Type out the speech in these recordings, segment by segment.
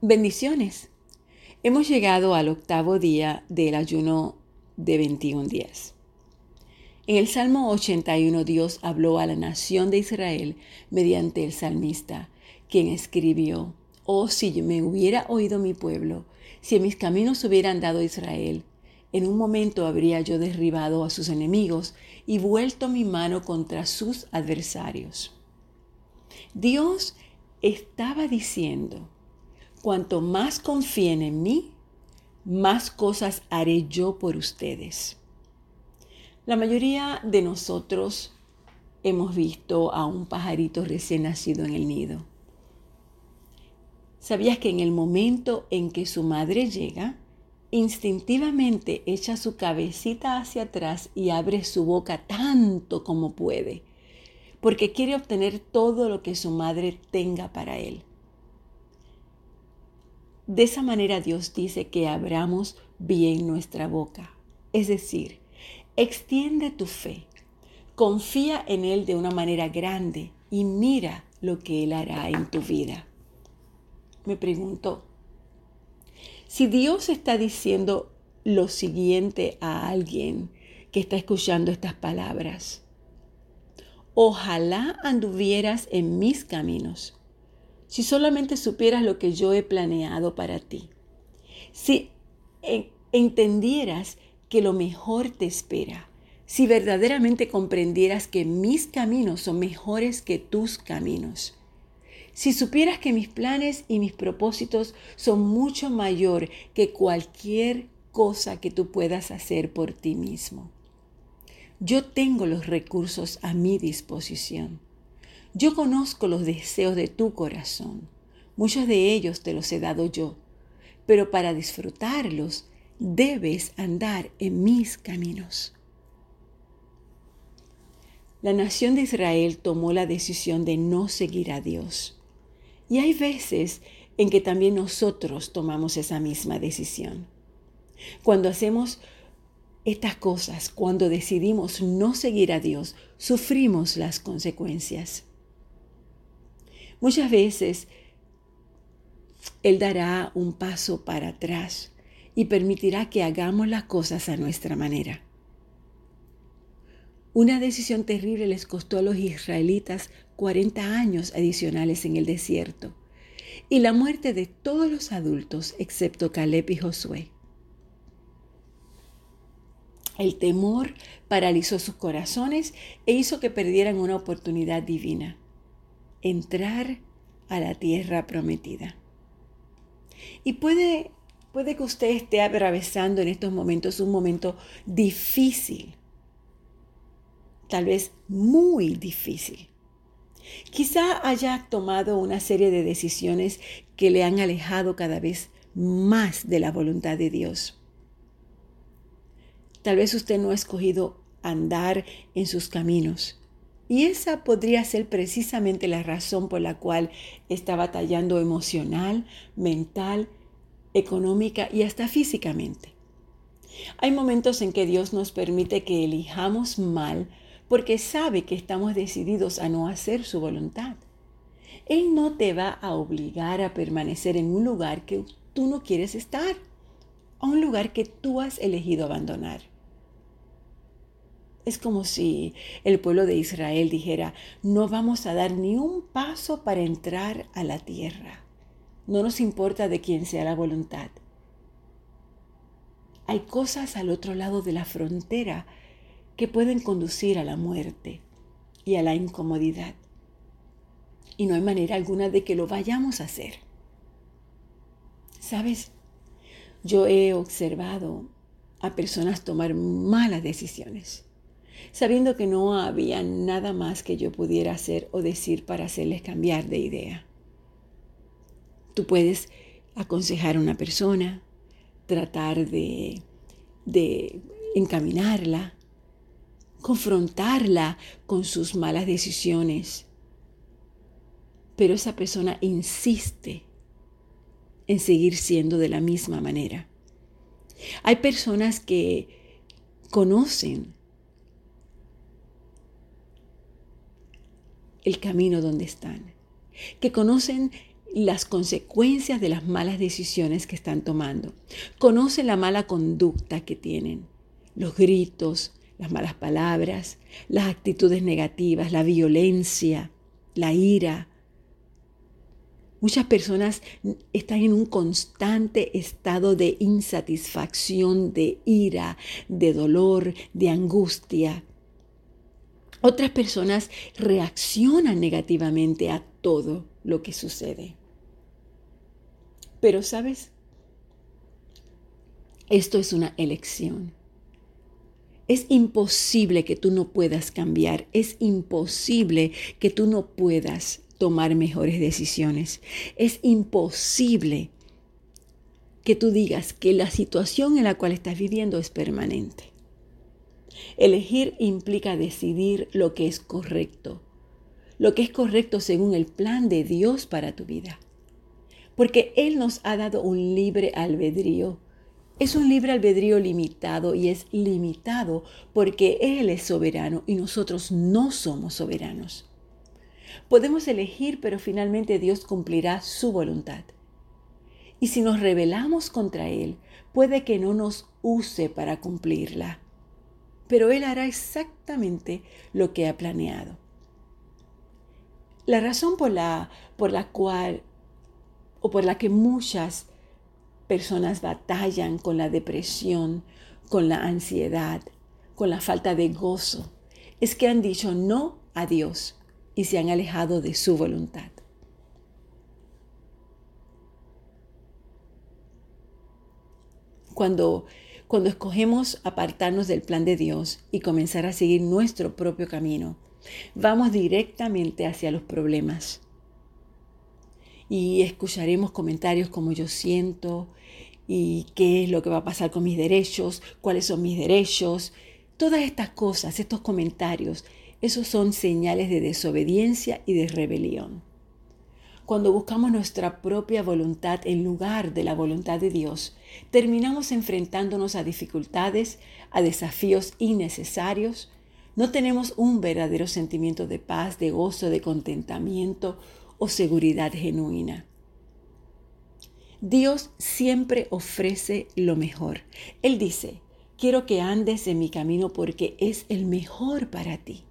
Bendiciones. Hemos llegado al octavo día del ayuno de 21 días. En el Salmo 81 Dios habló a la nación de Israel mediante el salmista, quien escribió, Oh, si me hubiera oído mi pueblo, si en mis caminos hubieran dado Israel, en un momento habría yo derribado a sus enemigos y vuelto mi mano contra sus adversarios. Dios estaba diciendo, cuanto más confíen en mí, más cosas haré yo por ustedes. La mayoría de nosotros hemos visto a un pajarito recién nacido en el nido. ¿Sabías que en el momento en que su madre llega, instintivamente echa su cabecita hacia atrás y abre su boca tanto como puede, porque quiere obtener todo lo que su madre tenga para él? De esa manera Dios dice que abramos bien nuestra boca. Es decir, extiende tu fe, confía en Él de una manera grande y mira lo que Él hará en tu vida. Me pregunto, si Dios está diciendo lo siguiente a alguien que está escuchando estas palabras, ojalá anduvieras en mis caminos si solamente supieras lo que yo he planeado para ti, si entendieras que lo mejor te espera, si verdaderamente comprendieras que mis caminos son mejores que tus caminos, si supieras que mis planes y mis propósitos son mucho mayor que cualquier cosa que tú puedas hacer por ti mismo. Yo tengo los recursos a mi disposición. Yo conozco los deseos de tu corazón. Muchos de ellos te los he dado yo, pero para disfrutarlos debes andar en mis caminos. La nación de Israel tomó la decisión de no seguir a Dios. Y hay veces en que también nosotros tomamos esa misma decisión. Cuando hacemos estas cosas, cuando decidimos no seguir a Dios, sufrimos las consecuencias. Muchas veces Él dará un paso para atrás y permitirá que hagamos las cosas a nuestra manera. Una decisión terrible les costó a los israelitas 40 años adicionales en el desierto y la muerte de todos los adultos excepto Caleb y Josué. El temor paralizó sus corazones e hizo que perdieran una oportunidad divina entrar a la tierra prometida. Y puede, puede que usted esté atravesando en estos momentos un momento difícil, tal vez muy difícil. Quizá haya tomado una serie de decisiones que le han alejado cada vez más de la voluntad de Dios. Tal vez usted no ha escogido andar en sus caminos y esa podría ser precisamente la razón por la cual está batallando emocional, mental, económica y hasta físicamente. Hay momentos en que Dios nos permite que elijamos mal porque sabe que estamos decididos a no hacer su voluntad. Él no te va a obligar a permanecer en un lugar que tú no quieres estar, a un lugar que tú has elegido abandonar. Es como si el pueblo de Israel dijera, no vamos a dar ni un paso para entrar a la tierra. No nos importa de quién sea la voluntad. Hay cosas al otro lado de la frontera que pueden conducir a la muerte y a la incomodidad. Y no hay manera alguna de que lo vayamos a hacer. ¿Sabes? Yo he observado a personas tomar malas decisiones sabiendo que no había nada más que yo pudiera hacer o decir para hacerles cambiar de idea. Tú puedes aconsejar a una persona, tratar de, de encaminarla, confrontarla con sus malas decisiones, pero esa persona insiste en seguir siendo de la misma manera. Hay personas que conocen el camino donde están, que conocen las consecuencias de las malas decisiones que están tomando. Conocen la mala conducta que tienen, los gritos, las malas palabras, las actitudes negativas, la violencia, la ira. Muchas personas están en un constante estado de insatisfacción, de ira, de dolor, de angustia. Otras personas reaccionan negativamente a todo lo que sucede. Pero, ¿sabes? Esto es una elección. Es imposible que tú no puedas cambiar. Es imposible que tú no puedas tomar mejores decisiones. Es imposible que tú digas que la situación en la cual estás viviendo es permanente. Elegir implica decidir lo que es correcto, lo que es correcto según el plan de Dios para tu vida. Porque Él nos ha dado un libre albedrío. Es un libre albedrío limitado y es limitado porque Él es soberano y nosotros no somos soberanos. Podemos elegir, pero finalmente Dios cumplirá su voluntad. Y si nos rebelamos contra Él, puede que no nos use para cumplirla pero Él hará exactamente lo que ha planeado. La razón por la, por la cual o por la que muchas personas batallan con la depresión, con la ansiedad, con la falta de gozo, es que han dicho no a Dios y se han alejado de su voluntad. Cuando cuando escogemos apartarnos del plan de Dios y comenzar a seguir nuestro propio camino, vamos directamente hacia los problemas. Y escucharemos comentarios como yo siento y qué es lo que va a pasar con mis derechos, cuáles son mis derechos. Todas estas cosas, estos comentarios, esos son señales de desobediencia y de rebelión. Cuando buscamos nuestra propia voluntad en lugar de la voluntad de Dios, terminamos enfrentándonos a dificultades, a desafíos innecesarios. No tenemos un verdadero sentimiento de paz, de gozo, de contentamiento o seguridad genuina. Dios siempre ofrece lo mejor. Él dice, quiero que andes en mi camino porque es el mejor para ti.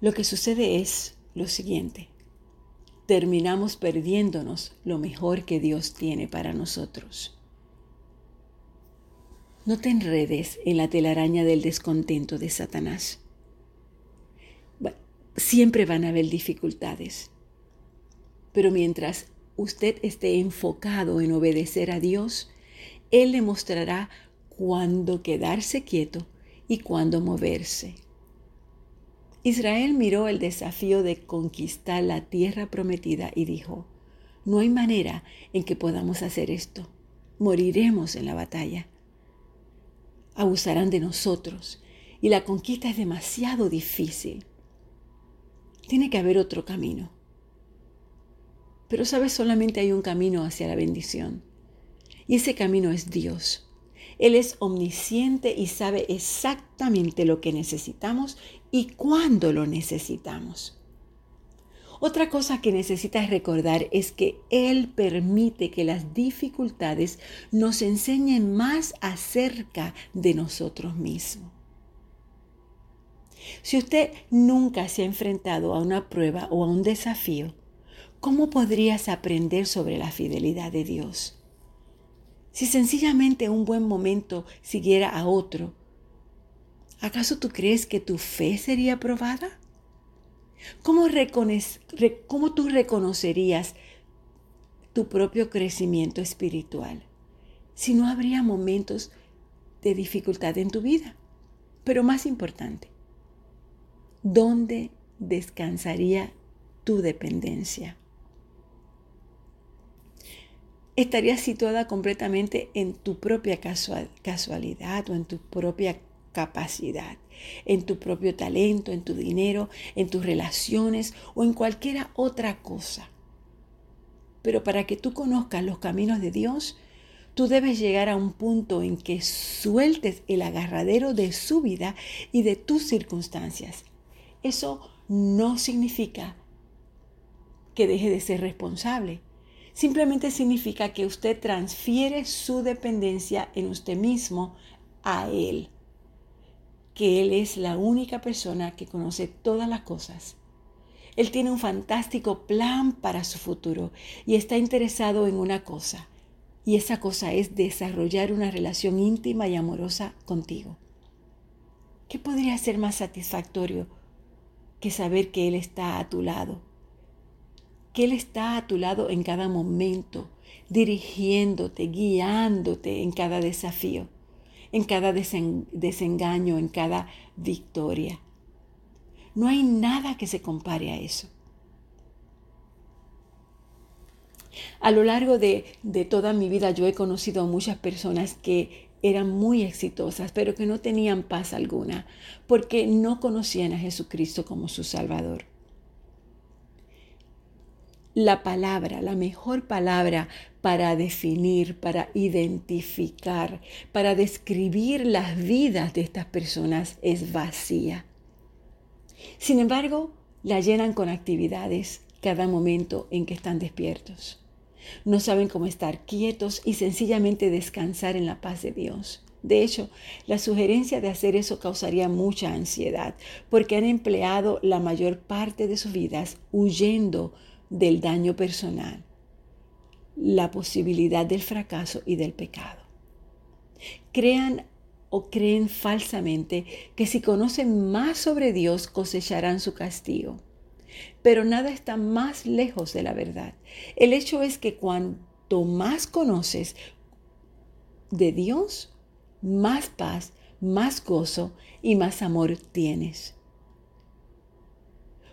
Lo que sucede es lo siguiente. Terminamos perdiéndonos lo mejor que Dios tiene para nosotros. No te enredes en la telaraña del descontento de Satanás. siempre van a haber dificultades. Pero mientras usted esté enfocado en obedecer a Dios, Él le mostrará cuándo quedarse quieto y cuándo moverse. Israel miró el desafío de conquistar la tierra prometida y dijo, no hay manera en que podamos hacer esto. Moriremos en la batalla. Abusarán de nosotros y la conquista es demasiado difícil. Tiene que haber otro camino. Pero sabes, solamente hay un camino hacia la bendición. Y ese camino es Dios. Él es omnisciente y sabe exactamente lo que necesitamos y cuándo lo necesitamos. Otra cosa que necesitas recordar es que Él permite que las dificultades nos enseñen más acerca de nosotros mismos. Si usted nunca se ha enfrentado a una prueba o a un desafío, ¿cómo podrías aprender sobre la fidelidad de Dios? Si sencillamente un buen momento siguiera a otro, ¿acaso tú crees que tu fe sería probada? ¿Cómo, ¿Cómo, tú reconocerías tu propio crecimiento espiritual si no habría momentos de dificultad en tu vida? Pero más importante, ¿dónde descansaría tu dependencia? Estarías situada completamente en tu propia casualidad o en tu propia capacidad, en tu propio talento, en tu dinero, en tus relaciones o en cualquier otra cosa. Pero para que tú conozcas los caminos de Dios, tú debes llegar a un punto en que sueltes el agarradero de su vida y de tus circunstancias. Eso no significa que deje de ser responsable. Simplemente significa que usted transfiere su dependencia en usted mismo a Él. Que Él es la única persona que conoce todas las cosas. Él tiene un fantástico plan para su futuro y está interesado en una cosa. Y esa cosa es desarrollar una relación íntima y amorosa contigo. ¿Qué podría ser más satisfactorio que saber que Él está a tu lado? Que Él está a tu lado en cada momento, dirigiéndote, guiándote en cada desafío, en cada desengaño, en cada victoria. No hay nada que se compare a eso. A lo largo de, de, toda mi vida yo he conocido a muchas personas que eran muy exitosas, pero que no tenían paz alguna, porque no conocían a Jesucristo como su Salvador. La palabra, la mejor palabra para definir, para identificar, para describir las vidas de estas personas es vacía. Sin embargo, la llenan con actividades cada momento en que están despiertos. No saben cómo estar quietos y sencillamente descansar en la paz de Dios. De hecho, la sugerencia de hacer eso causaría mucha ansiedad, porque han empleado la mayor parte de sus vidas huyendo del daño personal, la posibilidad del fracaso y del pecado. Crean o creen falsamente que si conocen más sobre Dios cosecharán su castigo pero nada está más lejos de la verdad. El hecho es que cuanto más conoces de Dios, más paz, más gozo y más amor tienes.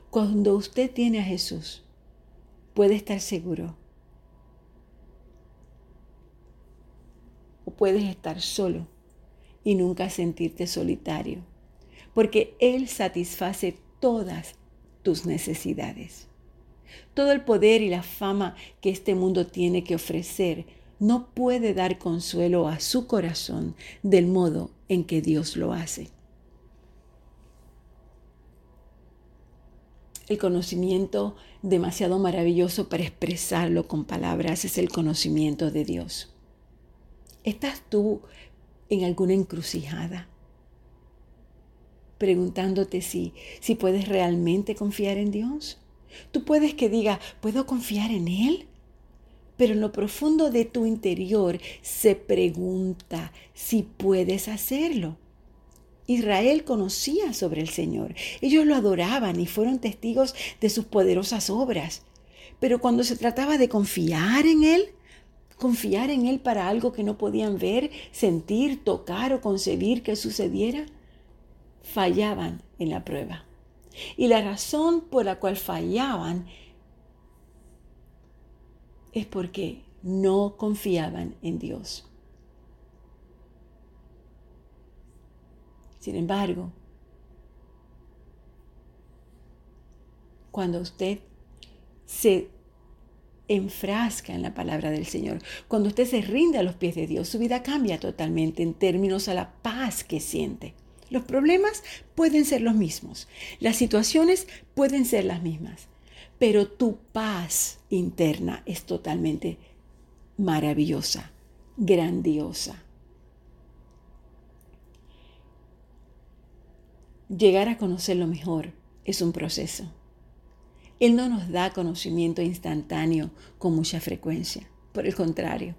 Cuando usted tiene a Jesús, puede estar seguro. O puedes estar solo y nunca sentirte solitario, porque Él satisface todas tus necesidades. Todo el poder y la fama que este mundo tiene que ofrecer no puede dar consuelo a su corazón del modo en que Dios lo hace. El conocimiento demasiado maravilloso para expresarlo con palabras es el conocimiento de Dios. ¿Estás tú en alguna encrucijada? preguntándote si, si puedes realmente confiar en Dios. Tú puedes que diga, ¿puedo confiar en Él? Pero en lo profundo de tu interior se pregunta si puedes hacerlo. Israel conocía sobre el Señor. Ellos lo adoraban y fueron testigos de sus poderosas obras. Pero cuando se trataba de confiar en Él, confiar en Él para algo que no podían ver, sentir, tocar o concebir que sucediera, fallaban en la prueba. Y la razón por la cual fallaban es porque no confiaban en Dios. Sin embargo, cuando usted se enfrasca en la palabra del Señor, cuando usted se rinde a los pies de Dios, su vida cambia totalmente en términos a la paz que siente. Los problemas pueden ser los mismos, las situaciones pueden ser las mismas, pero tu paz interna es totalmente maravillosa, grandiosa. Llegar a conocer lo mejor es un proceso. Él no nos da conocimiento instantáneo con mucha frecuencia. Por el contrario,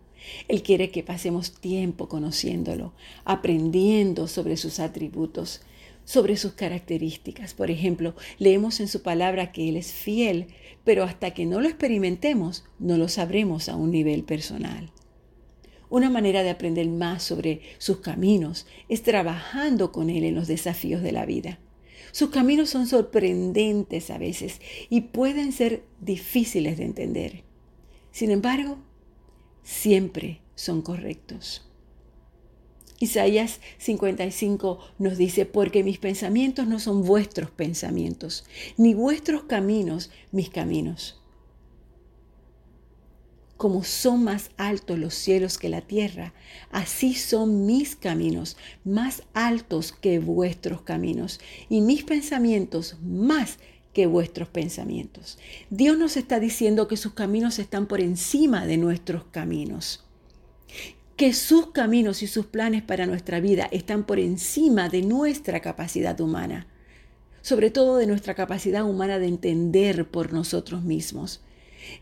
él quiere que pasemos tiempo conociéndolo, aprendiendo sobre sus atributos, sobre sus características. Por ejemplo, leemos en su palabra que Él es fiel, pero hasta que no lo experimentemos, no lo sabremos a un nivel personal. Una manera de aprender más sobre sus caminos es trabajando con Él en los desafíos de la vida. Sus caminos son sorprendentes a veces y pueden ser difíciles de entender. Sin embargo, siempre son correctos. Isaías 55 nos dice, porque mis pensamientos no son vuestros pensamientos, ni vuestros caminos mis caminos. Como son más altos los cielos que la tierra, así son mis caminos más altos que vuestros caminos, y mis pensamientos más que vuestros pensamientos. Dios nos está diciendo que sus caminos están por encima de nuestros caminos. Que sus caminos y sus planes para nuestra vida están por encima de nuestra capacidad humana. Sobre todo de nuestra capacidad humana de entender por nosotros mismos.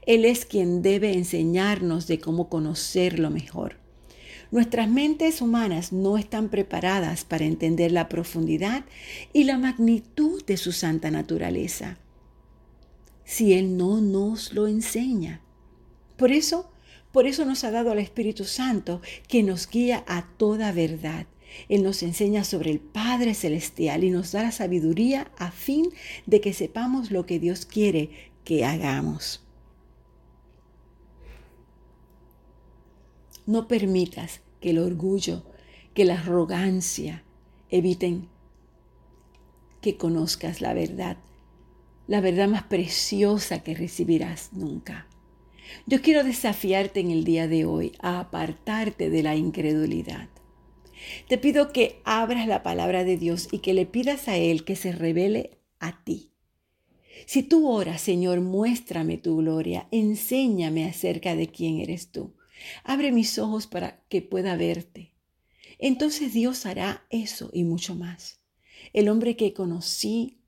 Él es quien debe enseñarnos de cómo conocerlo mejor. Nuestras mentes humanas no están preparadas para entender la profundidad y la magnitud de su santa naturaleza si Él no nos lo enseña. Por eso, por eso nos ha dado al Espíritu Santo que nos guía a toda verdad. Él nos enseña sobre el Padre Celestial y nos da la sabiduría a fin de que sepamos lo que Dios quiere que hagamos. No permitas que el orgullo, que la arrogancia eviten que conozcas la verdad, la verdad más preciosa que recibirás nunca. Yo quiero desafiarte en el día de hoy a apartarte de la incredulidad. Te pido que abras la palabra de Dios y que le pidas a Él que se revele a ti. Si tú oras, Señor, muéstrame tu gloria, enséñame acerca de quién eres tú. Abre mis ojos para que pueda verte. Entonces Dios hará eso y mucho más. El hombre que conocí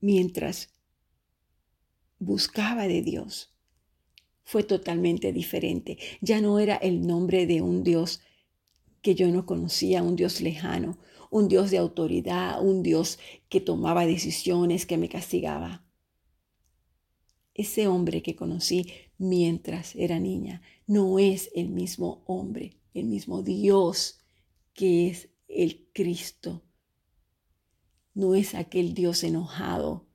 mientras buscaba de Dios fue totalmente diferente. Ya no era el nombre de un Dios que yo no conocía, un Dios lejano, un Dios de autoridad, un Dios que tomaba decisiones, que me castigaba ese hombre que conocí mientras era niña no es el mismo hombre, el mismo Dios que es el Cristo. No es aquel Dios enojado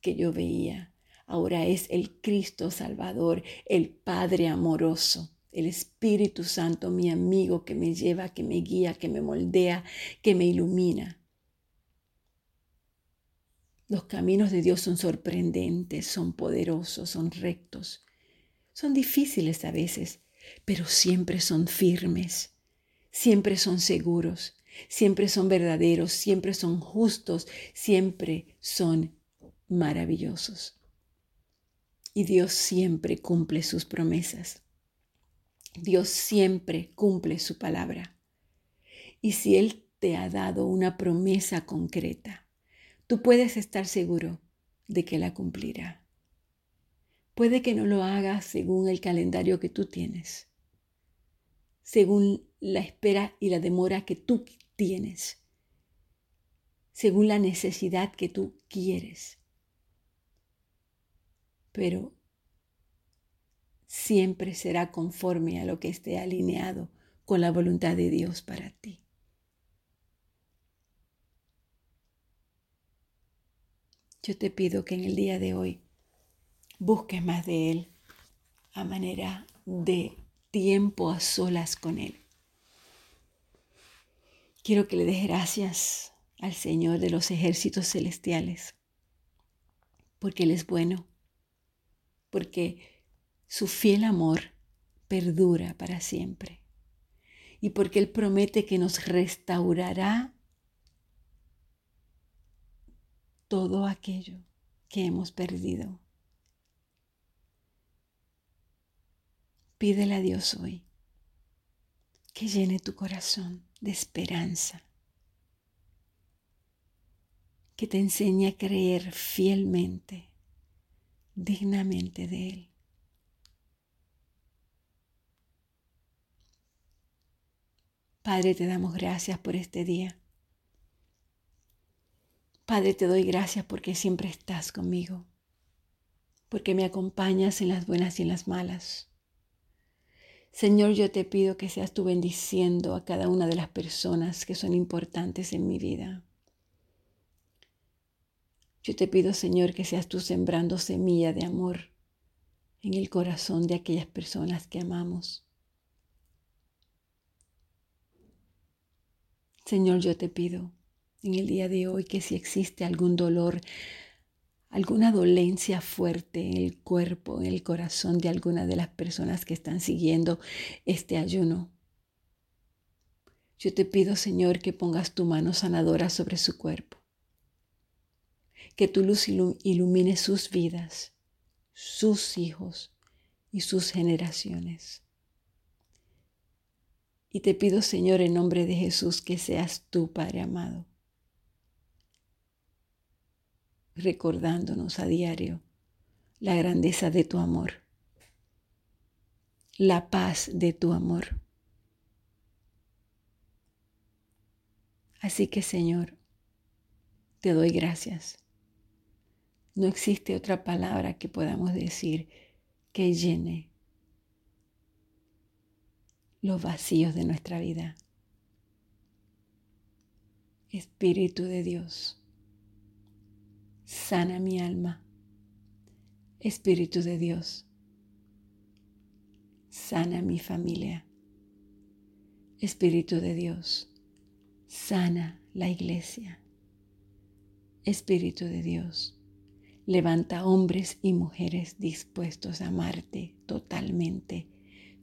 que yo veía. Ahora es el Cristo Salvador, el Padre amoroso, el Espíritu Santo, mi amigo que me lleva, que me guía, que me moldea, que me ilumina. Los caminos de Dios son sorprendentes, son poderosos, son rectos. Son difíciles a veces, pero siempre son firmes, siempre son seguros, siempre son verdaderos, siempre son justos, siempre son maravillosos. Y Dios siempre cumple sus promesas. Dios siempre cumple su palabra. Y si Él te ha dado una promesa concreta, tú puedes estar seguro de que la cumplirá. Puede que no lo haga según el calendario que tú tienes, según la espera y la demora que tú tienes, según la necesidad que tú quieres. Pero siempre será conforme a lo que esté alineado con la voluntad de Dios para ti. Yo te pido que en el día de hoy busques más de Él a manera de tiempo a solas con Él. Quiero que le des gracias al Señor de los ejércitos celestiales, porque Él es bueno, porque su fiel amor perdura para siempre y porque Él promete que nos restaurará todo aquello que hemos perdido. Pídele a Dios hoy que llene tu corazón de esperanza, que te enseñe a creer fielmente, dignamente de Él. Padre, te damos gracias por este día. Padre, te doy gracias porque siempre estás conmigo, porque me acompañas en las buenas y en las malas. Señor, yo te pido que seas tú bendiciendo a cada una de las personas que son importantes en mi vida. Yo te pido, Señor, que seas tú sembrando semilla de amor en el corazón de aquellas personas que amamos. Señor, yo te pido en el día de hoy que si existe algún dolor, alguna dolencia fuerte en el cuerpo, en el corazón de alguna de las personas que están siguiendo este ayuno. Yo te pido, Señor, que pongas tu mano sanadora sobre su cuerpo. Que tu luz ilumine sus vidas, sus hijos y sus generaciones. Y te pido, Señor, en nombre de Jesús, que seas tú, Padre amado, recordándonos a diario la grandeza de tu amor, la paz de tu amor. Así que, Señor, te doy gracias. No existe otra palabra que podamos decir que llene los vacíos de nuestra vida. Espíritu de Dios, sana mi alma. Espíritu de Dios, sana mi familia. Espíritu de Dios, sana la iglesia. Espíritu de Dios, levanta hombres y mujeres dispuestos a amarte totalmente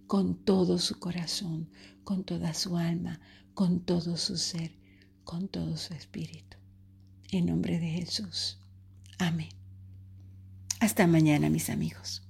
con todo su corazón, con toda su alma, con todo su ser, con todo su espíritu. En nombre de Jesús. Amén. Hasta mañana, mis amigos.